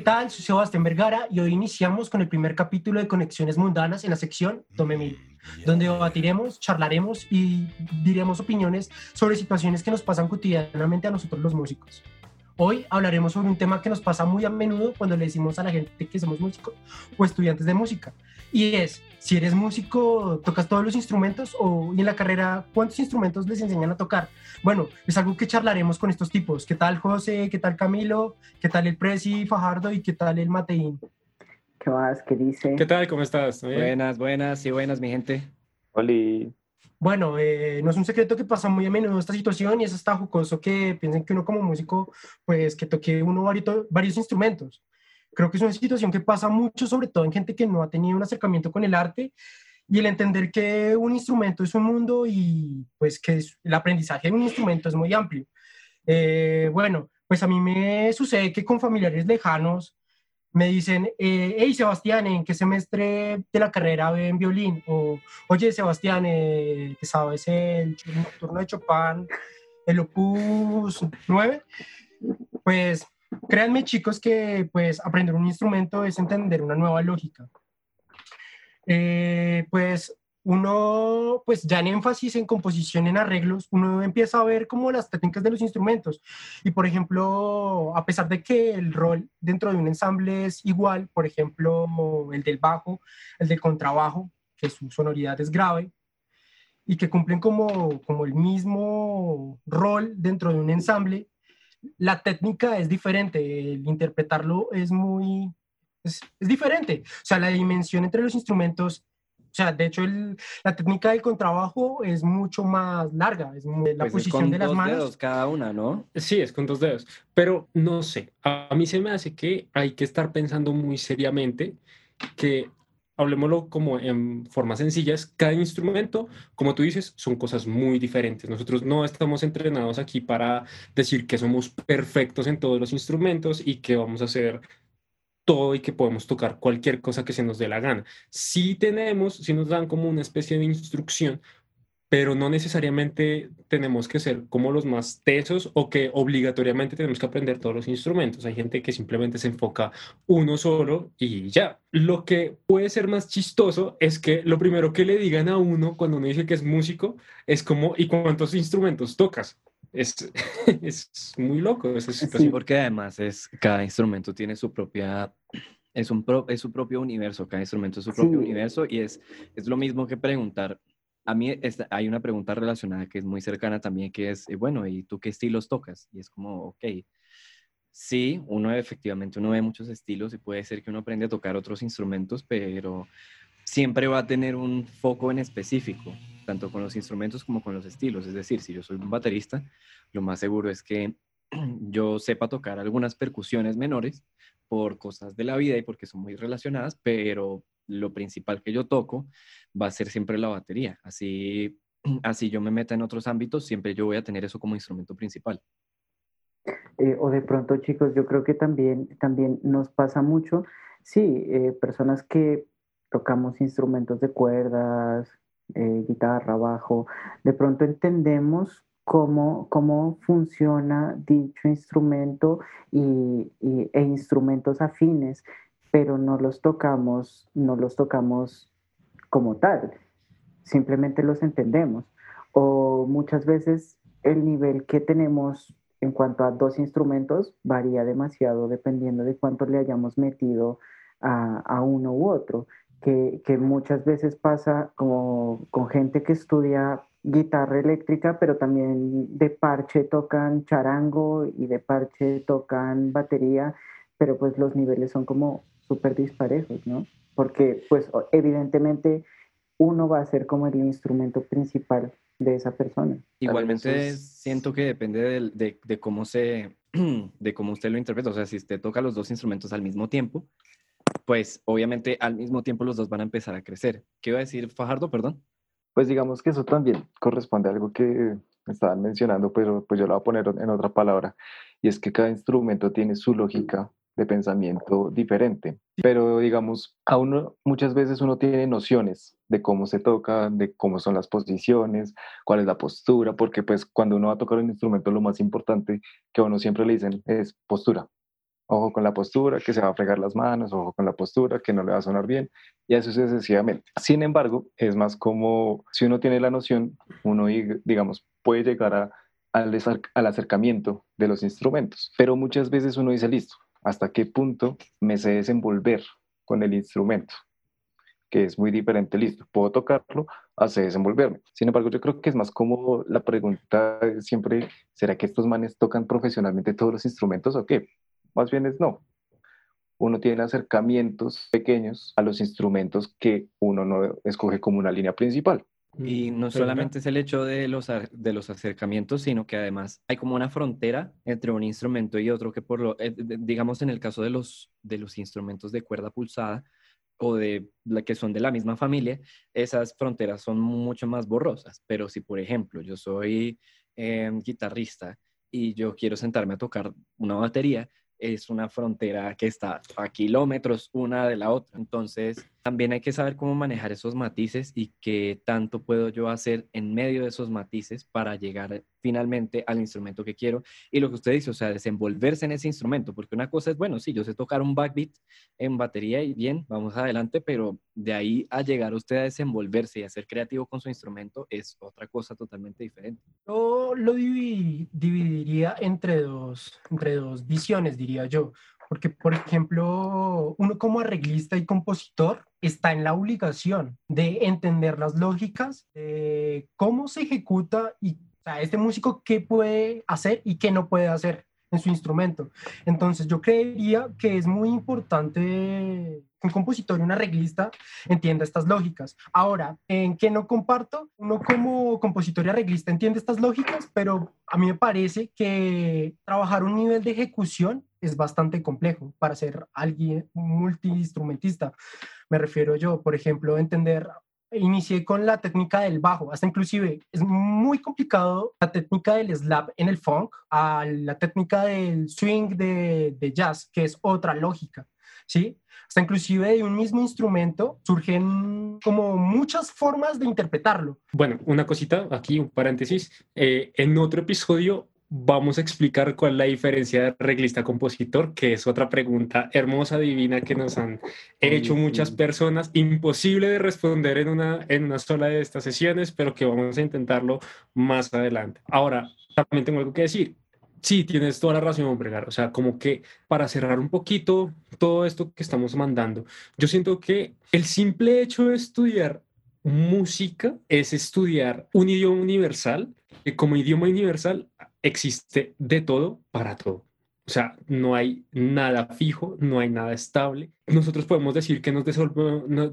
¿qué tal? Soy Sebastián Vergara y hoy iniciamos con el primer capítulo de Conexiones Mundanas en la sección Tome Mil, donde debatiremos, charlaremos y diremos opiniones sobre situaciones que nos pasan cotidianamente a nosotros los músicos. Hoy hablaremos sobre un tema que nos pasa muy a menudo cuando le decimos a la gente que somos músicos o estudiantes de música. Y es, si eres músico, ¿tocas todos los instrumentos? O y en la carrera, ¿cuántos instrumentos les enseñan a tocar? Bueno, es algo que charlaremos con estos tipos. ¿Qué tal José? ¿Qué tal Camilo? ¿Qué tal el Presi Fajardo? ¿Y qué tal el Mateín? ¿Qué más? ¿Qué dice? ¿Qué tal? ¿Cómo estás? Buenas, buenas y buenas, mi gente. Hola. Bueno, eh, no es un secreto que pasa muy a menudo esta situación y es hasta jocoso que piensen que uno como músico, pues que toque uno varios, varios instrumentos. Creo que es una situación que pasa mucho, sobre todo en gente que no ha tenido un acercamiento con el arte y el entender que un instrumento es un mundo y pues que el aprendizaje de un instrumento es muy amplio. Eh, bueno, pues a mí me sucede que con familiares lejanos me dicen, eh, hey Sebastián, ¿en qué semestre de la carrera ven violín? O, oye Sebastián, eh, ¿qué sabes el nocturno de Chopin, el opus 9? Pues créanme chicos que pues aprender un instrumento es entender una nueva lógica. Eh, pues uno, pues ya en énfasis en composición, en arreglos, uno empieza a ver como las técnicas de los instrumentos. Y por ejemplo, a pesar de que el rol dentro de un ensamble es igual, por ejemplo, el del bajo, el del contrabajo, que su sonoridad es grave, y que cumplen como, como el mismo rol dentro de un ensamble, la técnica es diferente, el interpretarlo es muy, es, es diferente. O sea, la dimensión entre los instrumentos o sea, de hecho, la técnica del contrabajo es mucho más larga, es la pues posición de las dos manos. dedos cada una, ¿no? Sí, es con dos dedos. Pero no sé, a mí se me hace que hay que estar pensando muy seriamente que, hablemoslo como en formas sencillas, cada instrumento, como tú dices, son cosas muy diferentes. Nosotros no estamos entrenados aquí para decir que somos perfectos en todos los instrumentos y que vamos a hacer todo y que podemos tocar cualquier cosa que se nos dé la gana. Sí tenemos, sí nos dan como una especie de instrucción, pero no necesariamente tenemos que ser como los más tesos o que obligatoriamente tenemos que aprender todos los instrumentos. Hay gente que simplemente se enfoca uno solo y ya. Lo que puede ser más chistoso es que lo primero que le digan a uno cuando uno dice que es músico es como, ¿y cuántos instrumentos tocas? Es, es muy loco esa situación. Sí, porque además es, cada instrumento tiene su propia, es, un pro, es su propio universo, cada instrumento es su propio Sí. universo y es, es lo mismo que preguntar. A mí esta- hay una pregunta relacionada que es muy cercana también, que es, eh, bueno, ¿y tú qué estilos tocas? Y es como, ok, sí, uno efectivamente, uno ve muchos estilos y puede ser que uno aprende a tocar otros instrumentos, pero siempre va a tener un foco en específico, tanto con los instrumentos como con los estilos. Es decir, si yo soy un baterista, lo más seguro es que yo sepa tocar algunas percusiones menores por cosas de la vida y porque son muy relacionadas, pero lo principal que yo toco va a ser siempre la batería. Así, así yo me meta en otros ámbitos, siempre yo voy a tener eso como instrumento principal. Eh, o de pronto, chicos, yo creo que también, también nos pasa mucho, sí, eh, personas que tocamos instrumentos de cuerdas, eh, guitarra, bajo, de pronto entendemos cómo, cómo funciona dicho instrumento y, y- e instrumentos afines, pero no los tocamos, no los tocamos como tal, simplemente los entendemos. O muchas veces el nivel que tenemos en cuanto a dos instrumentos varía demasiado dependiendo de cuánto le hayamos metido a, a uno u otro, que, que muchas veces pasa como con gente que estudia guitarra eléctrica, pero también de parche tocan charango y de parche tocan batería, pero pues los niveles son como súper disparejos, ¿no? Porque pues evidentemente uno va a ser como el instrumento principal de esa persona. Igualmente siento que depende de, de cómo se, de cómo usted lo interpreta. O sea, si usted toca los dos instrumentos al mismo tiempo, pues obviamente al mismo tiempo los dos van a empezar a crecer. ¿Qué iba a decir Fajardo, perdón? Pues digamos que eso también corresponde a algo que estaban mencionando, pero pues yo lo voy a poner en otra palabra, y es que cada instrumento tiene su lógica de pensamiento diferente, pero digamos, a uno muchas veces uno tiene nociones de cómo se toca, de cómo son las posiciones, cuál es la postura, porque pues cuando uno va a tocar un instrumento lo más importante que a uno siempre le dicen es postura. ojo con la postura, que se va a fregar las manos, ojo con la postura, que no le va a sonar bien, y eso sucesivamente. Sin embargo, es más como si uno tiene la noción, uno, digamos, puede llegar a, al acercamiento de los instrumentos, pero muchas veces uno dice, listo, ¿hasta qué punto me sé desenvolver con el instrumento? que es muy diferente, listo, puedo tocarlo, hace desenvolverme. Sin embargo, yo creo que es más como la pregunta siempre, ¿será que estos manes tocan profesionalmente todos los instrumentos o qué? Más bien es no. Uno tiene acercamientos pequeños a los instrumentos que uno no escoge como una línea principal. Y no solamente es el hecho de los, de los acercamientos, sino que además hay como una frontera entre un instrumento y otro que por lo, eh, digamos en el caso de los, de los instrumentos de cuerda pulsada, o de la que son de la misma familia, esas fronteras son mucho más borrosas. Pero si, por ejemplo, yo soy em, guitarrista y yo quiero sentarme a tocar una batería, es una frontera que está a kilómetros una de la otra. Entonces, también hay que saber cómo manejar esos matices y qué tanto puedo yo hacer en medio de esos matices para llegar finalmente al instrumento que quiero. Y lo que usted dice, o sea, desenvolverse en ese instrumento, porque una cosa es, bueno, sí, yo sé tocar un backbeat en batería y bien, vamos adelante, pero de ahí a llegar usted a desenvolverse y a ser creativo con su instrumento es otra cosa totalmente diferente. Yo lo dividiría entre dos, entre dos visiones, diría yo. Porque, por ejemplo, uno como arreglista y compositor está en la obligación de entender las lógicas, de cómo se ejecuta y o este músico qué puede hacer y qué no puede hacer en su instrumento. Entonces yo creería que es muy importante que un compositor y un arreglista entienda estas lógicas. Ahora, ¿en qué no comparto? Uno como compositor y arreglista entiende estas lógicas, pero a mí me parece que trabajar un nivel de ejecución es bastante complejo para ser alguien multiinstrumentista. Me refiero yo, por ejemplo, entender inicié con la técnica del bajo, hasta inclusive es muy complicado la técnica del slap en el funk a la técnica del swing de, de jazz, que es otra lógica, ¿sí? Hasta inclusive de un mismo instrumento surgen como muchas formas de interpretarlo. Bueno, una cosita aquí, un paréntesis. Eh, en otro episodio vamos a explicar cuál es la diferencia de reglista-compositor, que es otra pregunta hermosa, divina que nos han hecho muchas personas. Imposible de responder en una, en una sola de estas sesiones, pero que vamos a intentarlo más adelante. Ahora, también tengo algo que decir. Sí, tienes toda la razón, Bregar. O sea, como que para cerrar un poquito todo esto que estamos mandando, yo siento que el simple hecho de estudiar música es estudiar un idioma universal, que como idioma universal existe de todo para todo. O sea, no hay nada fijo, no hay nada estable. Nosotros podemos decir que nos,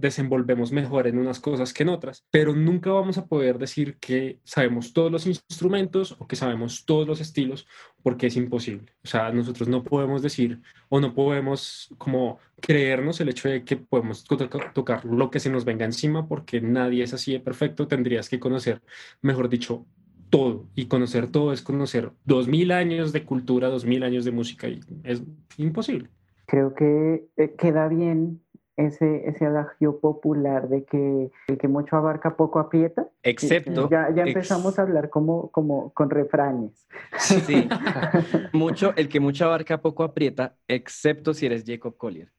desenvolvemos mejor en unas cosas que en otras, pero nunca vamos a poder decir que sabemos todos los instrumentos o que sabemos todos los estilos, porque es imposible. O sea, nosotros no podemos decir o no podemos como creernos el hecho de que podemos tocar lo que se nos venga encima, porque nadie es así de perfecto. Tendrías que conocer, mejor dicho, todo y conocer todo es conocer dos mil años de cultura, dos mil años de música y es imposible. Creo que eh, queda bien ese, ese adagio popular de que el que mucho abarca poco aprieta. Excepto. Ya, ya empezamos a hablar como, como con refranes. Sí, mucho, el que mucho abarca poco aprieta, excepto si eres Jacob Collier.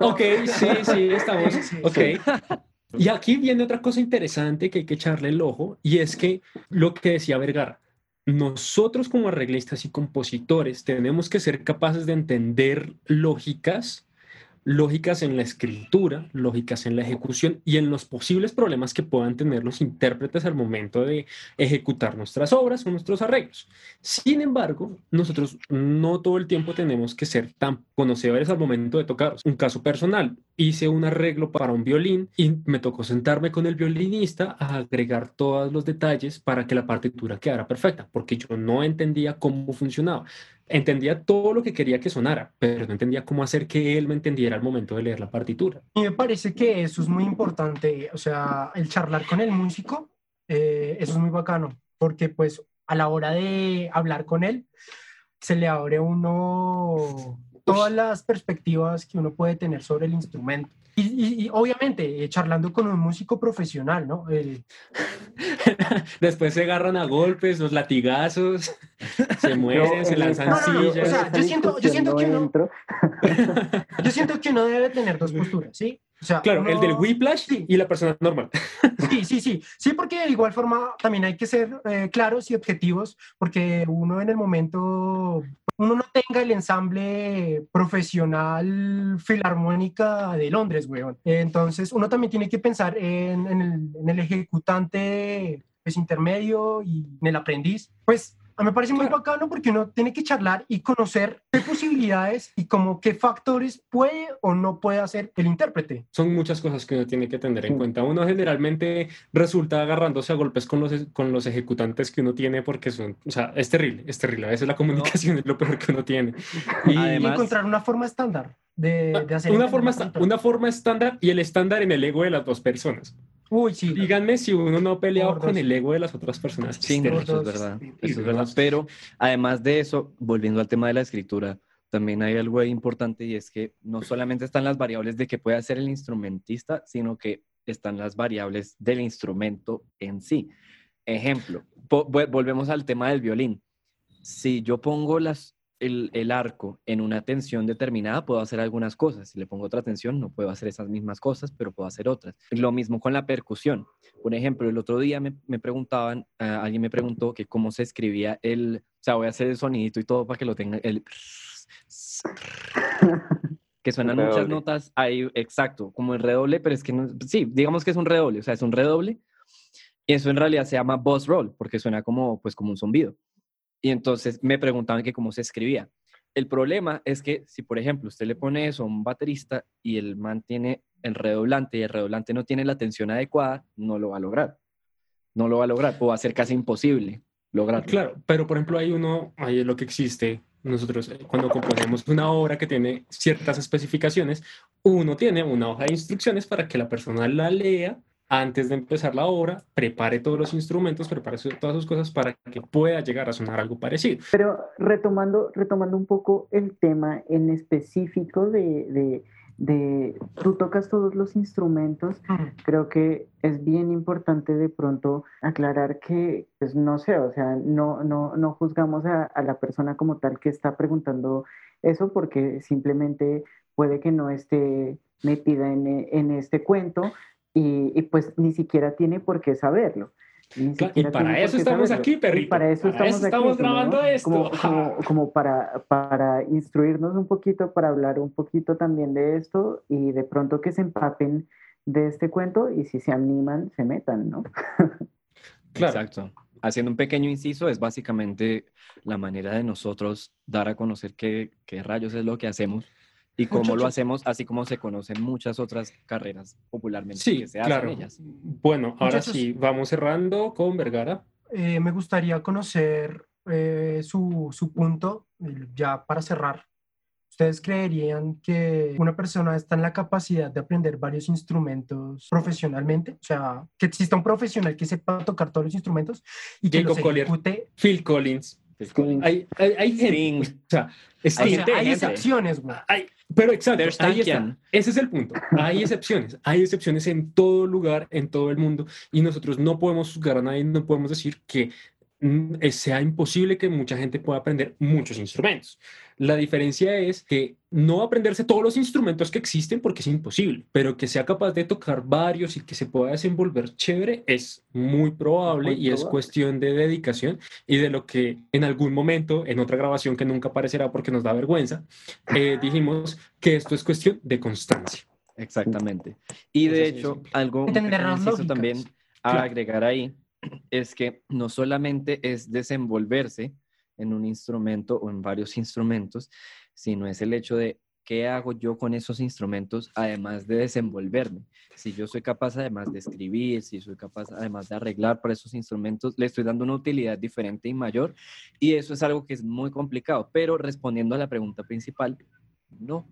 ok, sí, sí, estamos. Ok. Y aquí viene otra cosa interesante que hay que echarle el ojo, y es que lo que decía Vergara, nosotros como arreglistas y compositores tenemos que ser capaces de entender lógicas lógicas en la escritura, lógicas en la ejecución y en los posibles problemas que puedan tener los intérpretes al momento de ejecutar nuestras obras o nuestros arreglos. Sin embargo, nosotros no todo el tiempo tenemos que ser tan conocedores al momento de tocar. Un caso personal, hice un arreglo para un violín y me tocó sentarme con el violinista a agregar todos los detalles para que la partitura quedara perfecta, porque yo no entendía cómo funcionaba entendía todo lo que quería que sonara, pero no entendía cómo hacer que él me entendiera al momento de leer la partitura. Y me parece que eso es muy importante, o sea, el charlar con el músico, eh, eso es muy bacano, porque pues a la hora de hablar con él, se le abre uno todas las perspectivas que uno puede tener sobre el instrumento. Y, y- y obviamente, eh, charlando con un músico profesional, ¿no? Después se agarran a golpes, los latigazos, se mueren, se lanzan esa- No, no, no, sillas. o sea, yo siento- yo siento que uno- yo siento que uno debe tener dos posturas, ¿sí? O sea, Claro, el del whiplash Sí. y la persona normal. Sí, sí, sí. Sí, porque de igual forma también hay que ser eh, claros y objetivos, porque uno en el momento, uno no tenga el ensamble profesional filarmónica de Londres, weón. Entonces, uno también tiene que pensar en, en el, en el ejecutante pues, intermedio y en el aprendiz. Pues a mí me parece muy bacano porque uno tiene que charlar y conocer qué posibilidades y como qué factores puede o no puede hacer el intérprete. Son muchas cosas que uno tiene que tener en Sí. cuenta. Uno generalmente resulta agarrándose a golpes con los, con los ejecutantes que uno tiene porque son, o sea, es terrible, es terrible. A veces la comunicación es lo peor que uno tiene. Y y Además- encontrar una forma estándar de, de hacer una entender forma, una forma estándar y el estándar en el ego de las dos personas. Uy, sí. Díganme si uno no ha peleado con el ego de las otras personas. Sí, no, eso es verdad. Eso es. Pero además de eso, volviendo al tema de la escritura, también hay algo ahí importante y es que no solamente están las variables de que puede hacer el instrumentista, sino que están las variables del instrumento en sí. Ejemplo, volvemos al tema del violín. Si yo pongo las, el, el arco en una tensión determinada, puedo hacer algunas cosas. Si le pongo otra tensión, no puedo hacer esas mismas cosas, pero puedo hacer otras. Lo mismo con la percusión. Por ejemplo, el otro día me, me preguntaban, ah, alguien me preguntó que cómo se escribía el, o sea, voy a hacer el sonidito y todo para que lo tenga, el que suenan muchas notas ahí, exacto, como el redoble, pero es que no, sí, digamos que es un redoble, o sea, es un redoble, y eso en realidad se llama boss roll, porque suena como, pues, como un zumbido. Y entonces me preguntaban que cómo se escribía. El problema es que si, por ejemplo, usted le pone eso a un baterista y el man tiene el redoblante y el redoblante no tiene la tensión adecuada, no lo va a lograr. No lo va a lograr, o va a ser casi imposible lograrlo. Claro, pero por ejemplo, hay uno, es lo que existe. Nosotros, eh, cuando componemos una obra que tiene ciertas especificaciones, uno tiene una hoja de instrucciones para que la persona la lea antes de empezar la obra, prepare todos los instrumentos, prepare su- todas sus cosas para que pueda llegar a sonar algo parecido. Pero retomando, retomando un poco el tema en específico de, de, de- tú tocas todos los instrumentos, Mm. creo que es bien importante de pronto aclarar que, pues no sé, o sea, no, no, no juzgamos a, a la persona como tal que está preguntando eso porque simplemente puede que no esté metida en, en este cuento y, y pues ni siquiera tiene por qué saberlo. Ni Claro, y para tiene por eso qué estamos saberlo. aquí, Y perrito. para eso Para estamos, eso aquí, estamos ¿no? grabando esto. Como, como, como para, para instruirnos un poquito, para hablar un poquito también de esto y de pronto que se empapen de este cuento y si se animan, se metan, ¿no? Claro. Exacto. Haciendo un pequeño inciso, es básicamente la manera de nosotros dar a conocer qué, qué rayos es lo que hacemos y cómo lo hacemos, así como se conocen muchas otras carreras popularmente Sí, que se hacen claro. ellas. Bueno, ahora Muchachos. sí, vamos cerrando con Vergara. Eh, me gustaría conocer eh, su, su punto, ya para cerrar. ¿Ustedes creerían que una persona está en la capacidad de aprender varios instrumentos profesionalmente? O sea, que exista un profesional que sepa tocar todos los instrumentos y que Jacob los Collier. ejecute. Phil Collins. Hay, hay, hay gente, Sting. o sea, O Hay gente, hay excepciones, güey. Pero exacto, ahí está. Ese es el punto. Hay excepciones. Hay excepciones en todo lugar, en todo el mundo. Y nosotros no podemos juzgar a nadie, no podemos decir que mm, eh, sea imposible que mucha gente pueda aprender muchos instrumentos. La diferencia es que no aprenderse todos los instrumentos que existen porque es imposible, pero que sea capaz de tocar varios y que se pueda desenvolver chévere es muy probable Muy y es cuestión de dedicación y de lo que en algún momento, en otra grabación que nunca aparecerá porque nos da vergüenza, eh, dijimos que esto es cuestión de constancia. Exactamente. Y de Eso hecho, algo lógicas. también a Claro. agregar ahí es que no solamente es desenvolverse en un instrumento o en varios instrumentos, sino es el hecho de qué hago yo con esos instrumentos además de desenvolverme. Si yo soy capaz además de escribir, si soy capaz además de arreglar para esos instrumentos, le estoy dando una utilidad diferente y mayor. Y eso es algo que es muy complicado. Pero respondiendo a la pregunta principal, no.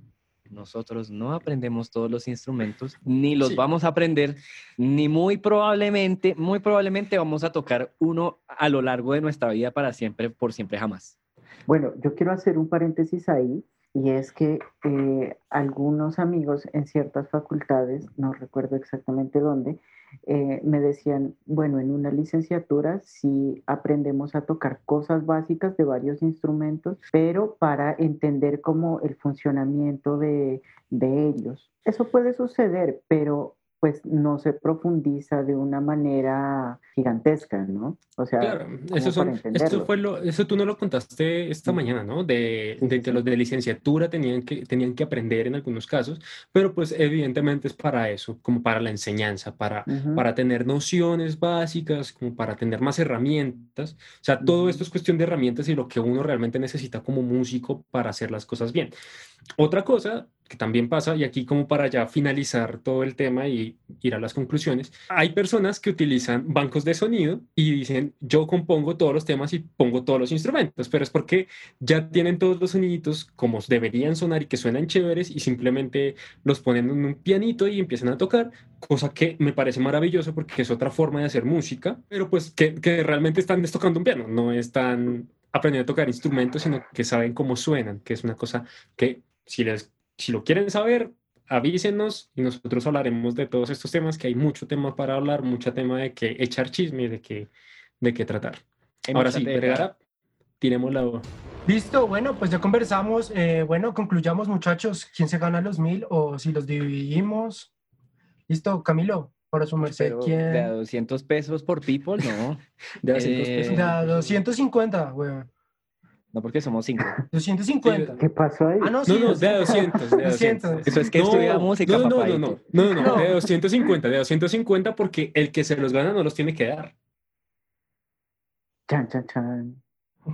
Nosotros no aprendemos todos los instrumentos, ni los Sí. vamos a aprender, ni muy probablemente, muy probablemente vamos a tocar uno a lo largo de nuestra vida para siempre, por siempre jamás. Bueno, yo quiero hacer un paréntesis ahí y es que eh, algunos amigos en ciertas facultades, no recuerdo exactamente dónde, eh, me decían, bueno, en una licenciatura sí aprendemos a tocar cosas básicas de varios instrumentos, pero para entender cómo el funcionamiento de, de ellos. Eso puede suceder, pero pues no se profundiza de una manera gigantesca, ¿no? O sea, claro, eso, son, eso, fue lo, eso tú no lo contaste esta mañana, ¿no? De, de que los de licenciatura tenían que, tenían que aprender en algunos casos, pero pues evidentemente es para eso, como para la enseñanza, para, para tener nociones básicas, como para tener más herramientas. O sea, todo esto es cuestión de herramientas y lo que uno realmente necesita como músico para hacer las cosas bien. Otra cosa que también pasa, y aquí como para ya finalizar todo el tema y ir a las conclusiones, hay personas que utilizan bancos de sonido y dicen, yo compongo todos los temas y pongo todos los instrumentos, pero es porque ya tienen todos los soniditos como deberían sonar y que suenan chéveres y simplemente los ponen en un pianito y empiezan a tocar, cosa que me parece maravilloso porque es otra forma de hacer música, pero pues que, que realmente están tocando un piano, no están aprendiendo a tocar instrumentos, sino que saben cómo suenan, que es una cosa que si les si lo quieren saber, avísenos y nosotros hablaremos de todos estos temas, que hay mucho tema para hablar, mucho tema de que echar chisme, de que, de qué tratar. Ahora sí, Vergara, tiremos la... Listo, bueno, pues ya conversamos. Eh, bueno, concluyamos muchachos, quién se gana los mil o si los dividimos. Listo, Camilo, para su merced, ¿quién? De a 200 pesos por people, no. de a 200 pesos. De a 250, weón. No, porque somos cinco. 250. ¿Qué pasó ahí? Ah, no, no, no, de 200, de 200. Eso es que no, música, no, no, no, no, no, no, de 250, de 250 porque el que se los gana no los tiene que dar. Chan, chan, chan.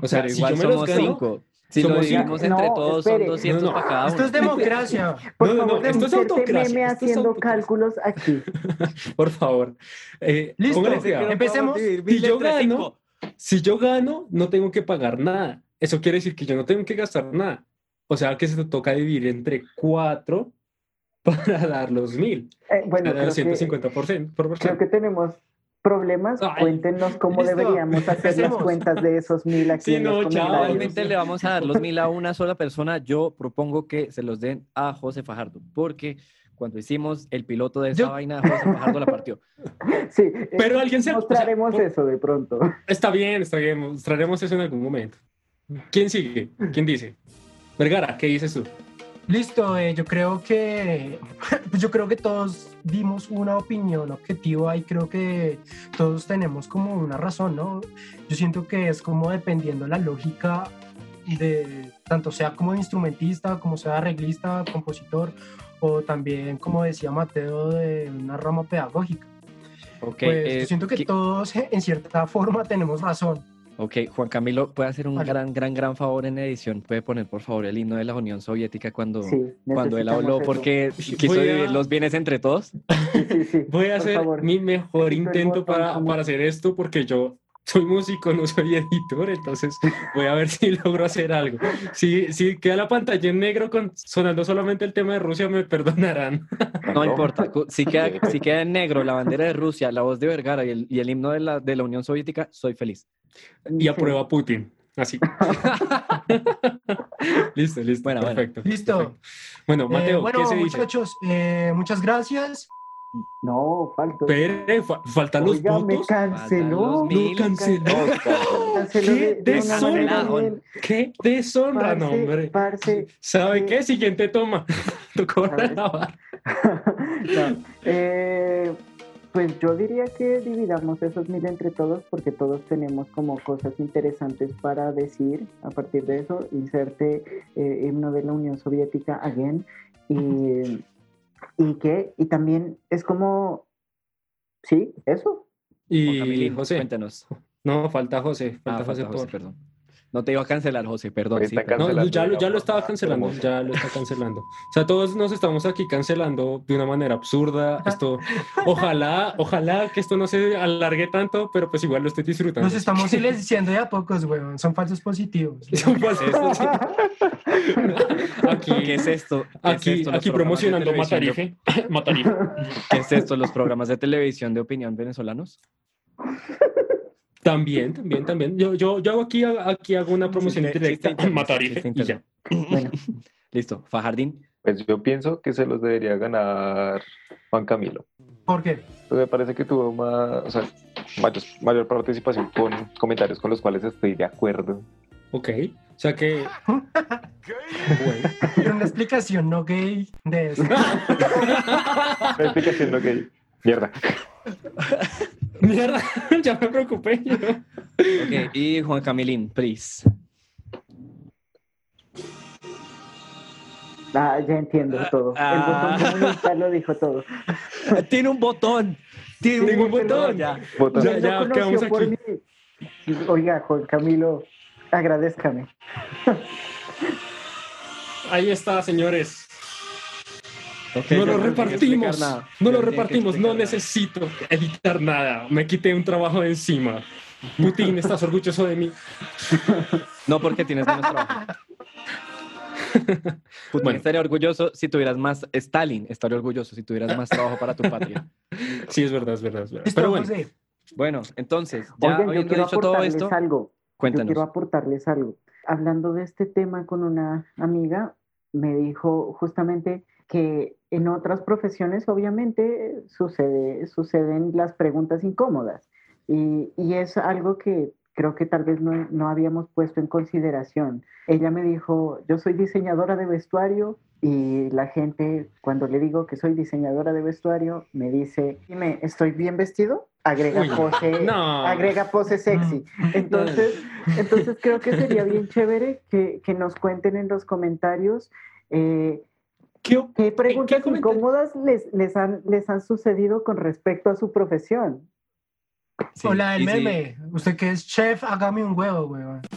O sea, Pero igual si yo me somos los gano, cinco. Si somos lo dividimos entre no, todos, espere. son 200 no, no. para cada uno. Esto es democracia. Por no, favor, no, esto es autocracia. Meme haciendo cálculos aquí. Por favor. Eh, Listo, empecemos. Si yo gano, si yo gano, no tengo que pagar nada eso quiere decir que yo no tengo que gastar nada. O sea que se te toca dividir entre cuatro para dar los mil. Eh, bueno, creo 150%, que, por Creo que tenemos problemas. Cuéntenos cómo deberíamos hacer las cuentas de esos mil aquí. Sí, no, Realmente le vamos a dar los mil a una sola persona. Yo propongo que se los den a José Fajardo, porque cuando hicimos el piloto de esa vaina, José Fajardo la partió. Sí, pero alguien se mostraremos eso de pronto. Está bien, está bien, mostraremos eso en algún momento. ¿Quién sigue? ¿Quién dice? Vergara, ¿qué dices tú? Listo, eh, yo creo que yo creo que todos dimos una opinión objetiva y creo que todos tenemos como una razón, ¿no? Yo siento que es como dependiendo la lógica de tanto sea como instrumentista, como sea arreglista, compositor o también como decía Mateo de una rama pedagógica. Okay, pues, yo siento que todos en cierta forma tenemos razón. Ok, Juan Camilo, puede hacer un gran, gran, gran favor en edición. Puede poner, por favor, el himno de la Unión Soviética cuando, cuando él habló, porque quiso dividir los bienes entre todos. Sí, sí, Voy a hacer mi mejor intento para, para hacer esto, porque yo soy músico, no soy editor, entonces voy a ver si logro hacer algo. Si, si queda la pantalla en negro con, sonando solamente el tema de Rusia, me perdonarán. No importa, si queda, si queda en negro la bandera de Rusia, la voz de Vergara y el, y el himno de la, de la Unión Soviética, soy feliz. Y aprueba Putin. Así. listo, listo. Bueno, perfecto. Listo. Bueno, eh, Mateo, bueno, ¿qué se dice? muchachos, eh, muchas gracias. No, falta. Pero faltan los Oiga, me canceló. Me canceló. ¿Qué deshonra? ¿Qué deshonra, no, hombre? ¿Sabe qué? Siguiente toma. Tocó no, eh, pues yo diría que dividamos esos mil entre todos porque todos tenemos como cosas interesantes para decir. A partir de eso, inserte eh, himno de la Unión Soviética again y y que, y también es como, sí, eso. Y José, cuéntanos. No, falta José, falta, ah, José, José, perdón. No te iba a cancelar, José, perdón. Sí, no, ya, ya, lo estaba cancelando, ya lo está cancelando. O sea, todos nos estamos aquí cancelando de una manera absurda. Esto, ojalá, ojalá que esto no se alargue tanto, pero pues igual lo estoy disfrutando. Nos estamos silenciando ya a pocos, weón. Son falsos positivos. Son falsos positivos. aquí, ¿Qué es esto? aquí, aquí promocionando Matarife. Matarife. ¿Qué es esto? ¿Los programas de televisión de opinión venezolanos? También, también, también. Yo, yo, yo aquí, aquí hago una promoción directa. Matarife y ya. Bueno, Listo, Fajardín. Pues yo pienso que se los debería ganar Juan Camilo. ¿Por qué? Pues me parece que tuvo más, o sea, mayor, mayor participación con comentarios con los cuales estoy de acuerdo. Ok. O sea que. Pero una explicación no gay de eso. La explicación, ok. Mierda. Mierda, ya me preocupé. yo. Ok, y Juan Camilín, please. Ah, ya entiendo todo. Ah. El botón comunista lo dijo todo. Tiene un botón. Tiene Tiene un botón. botón. Ya. Voto. Ya, ya, quedamos aquí. mí. Oiga, Juan Camilo, agradezcame. Ahí está, señores. Ok, no lo repartimos. No lo repartimos. No nada. necesito editar nada. Me quité un trabajo de encima. Putin, ¿estás orgulloso de mí? No, porque tienes menos trabajo. Putin Bueno. estaría orgulloso si tuvieras más. Stalin estaría orgulloso si tuvieras más trabajo para tu patria. Sí, es verdad, es verdad. Es verdad. Pero bueno. Bueno, entonces, ya Oigan, yo habiendo quiero dicho todo aportarles esto, algo. Yo cuéntanos. quiero aportarles algo. Hablando de este tema con una amiga, me dijo justamente que en otras profesiones obviamente sucede, suceden las preguntas incómodas y, y es algo que creo que tal vez no, no habíamos puesto en consideración. Ella me dijo, yo soy diseñadora de vestuario y la gente cuando le digo que soy diseñadora de vestuario me dice, dime, ¿estoy bien vestido? Agrega Uy, pose, no. agrega pose sexy. Entonces, entonces creo que sería bien chévere que, que nos cuenten en los comentarios eh, ¿qué, qué preguntas incómodas les, les, han, les han sucedido con respecto a su profesión. Sí, Hola, el sí, meme. Usted que es chef, hágame un huevo, weón.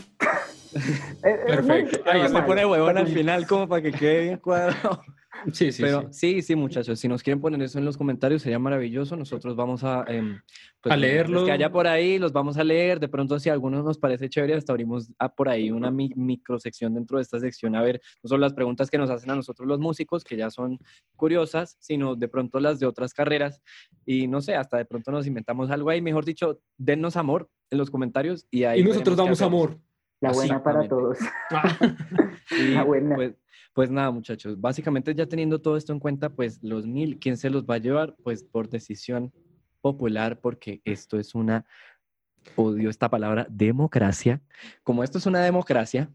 Eh, muy Perfecto. Ahí Se pone huevón al final como para que quede bien cuadrado. Sí, sí, Pero sí. sí, sí, muchachos, si nos quieren poner eso en los comentarios sería maravilloso. Nosotros vamos a, em, pues, A los leerlo. Que haya por ahí, los vamos a leer. De pronto, si a algunos nos parece chévere, hasta abrimos a por ahí una mi- microsección dentro de esta sección. A ver, no solo las preguntas que nos hacen a nosotros los músicos, que ya son curiosas, sino de pronto las de otras carreras. Y no sé, hasta de pronto nos inventamos algo ahí. Mejor dicho, dennos amor en los comentarios y ahí. Y nosotros damos amor. La buena para todos. Ah, Y, Ah, buena. Pues, pues nada, muchachos, básicamente ya teniendo todo esto en cuenta, pues los mil, ¿quién se los va a llevar? Pues por decisión popular, porque esto es una, odio esta palabra, democracia. Como esto es una democracia,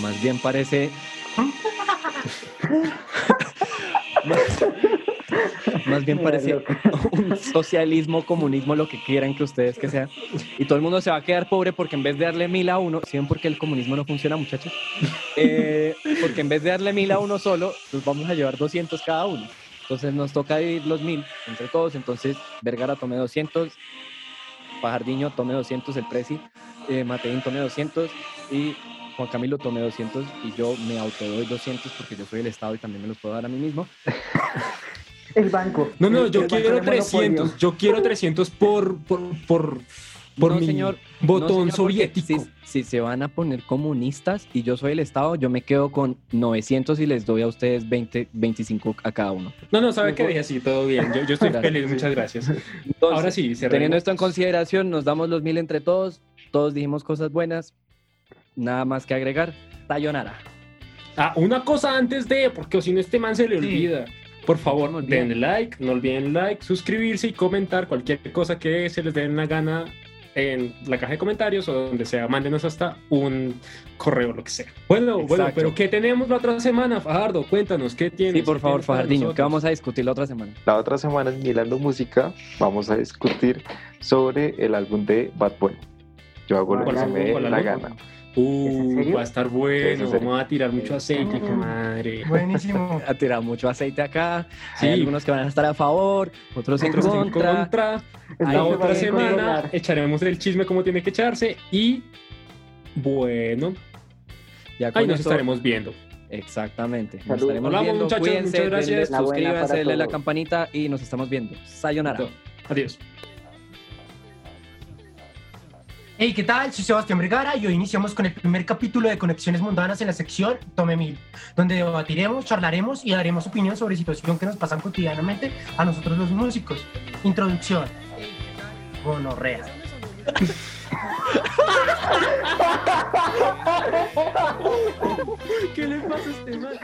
más bien parece... más, bien loco. un socialismo, comunismo, lo que quieran que ustedes que sea. Y todo el mundo se va a quedar pobre porque en vez de darle mil a uno, ¿sí ven por qué el comunismo no funciona, muchachos? Eh, porque en vez de darle mil a uno solo, nos vamos a llevar 200 cada uno. Entonces nos toca dividir los mil entre todos. Entonces Vergara tome 200, Pajardiño tome 200, el Prezi, eh, Mateín tome 200 y Juan Camilo tome 200 y yo me autodoy 200 porque yo soy el Estado y también me los puedo dar a mí mismo. El banco. No, no, yo quiero de monopolio. 300. Yo quiero 300 por, por, por, por No, mi señor, botón No, señor, soviético. Si, si se van a poner comunistas y yo soy el Estado, yo me quedo con 900 y les doy a ustedes 20, 25 a cada uno. No, no, sabe que dije así, todo bien. Yo, yo estoy Gracias. feliz, muchas gracias. Entonces, Ahora sí, cerremos. Teniendo esto en consideración, nos damos los mil entre todos, todos dijimos cosas buenas, nada más que agregar. Sayonara. Ah, una cosa antes de, porque si no este man se le Sí. Por favor, No olviden. denle like, no olviden like, suscribirse y comentar cualquier cosa que se les dé la gana en la caja de comentarios o donde sea. Mándenos hasta un correo, lo que sea. Bueno, bueno, pero ¿qué tenemos la otra semana, Fajardo? Cuéntanos, ¿qué tienes? Sí, por ¿Qué favor, Fajardiño, que nosotros? vamos a discutir la otra semana. La otra semana en Milando Música vamos a discutir sobre el álbum de Bad Bunny. Yo hago lo que se me dé ¿Cuál la álbum? gana. Uh, va a estar bueno, es vamos a tirar mucho aceite, madre. Buenísimo. Ha tirado mucho aceite acá. Sí. Hay algunos que van a estar a favor, otros en Otros en contra. contra. La otra a semana echaremos el chisme como tiene que echarse y bueno, Ya con ahí nos esto- estaremos viendo. Exactamente. Nos Salud. estaremos Hablamos, viendo. muchachos, Cuídense, muchas gracias. denle- La suscríbanse, denle la campanita y nos estamos viendo. Sayonara. Adiós. Hey, ¿qué tal? Soy Sebastián Vergara y hoy iniciamos con el primer capítulo de Conexiones Mundanas en la sección Tome Mil, donde debatiremos, charlaremos y daremos opinión sobre situaciones que nos pasan cotidianamente a nosotros los músicos. Introducción. Gonorrea. ¿Qué le pasa a este man?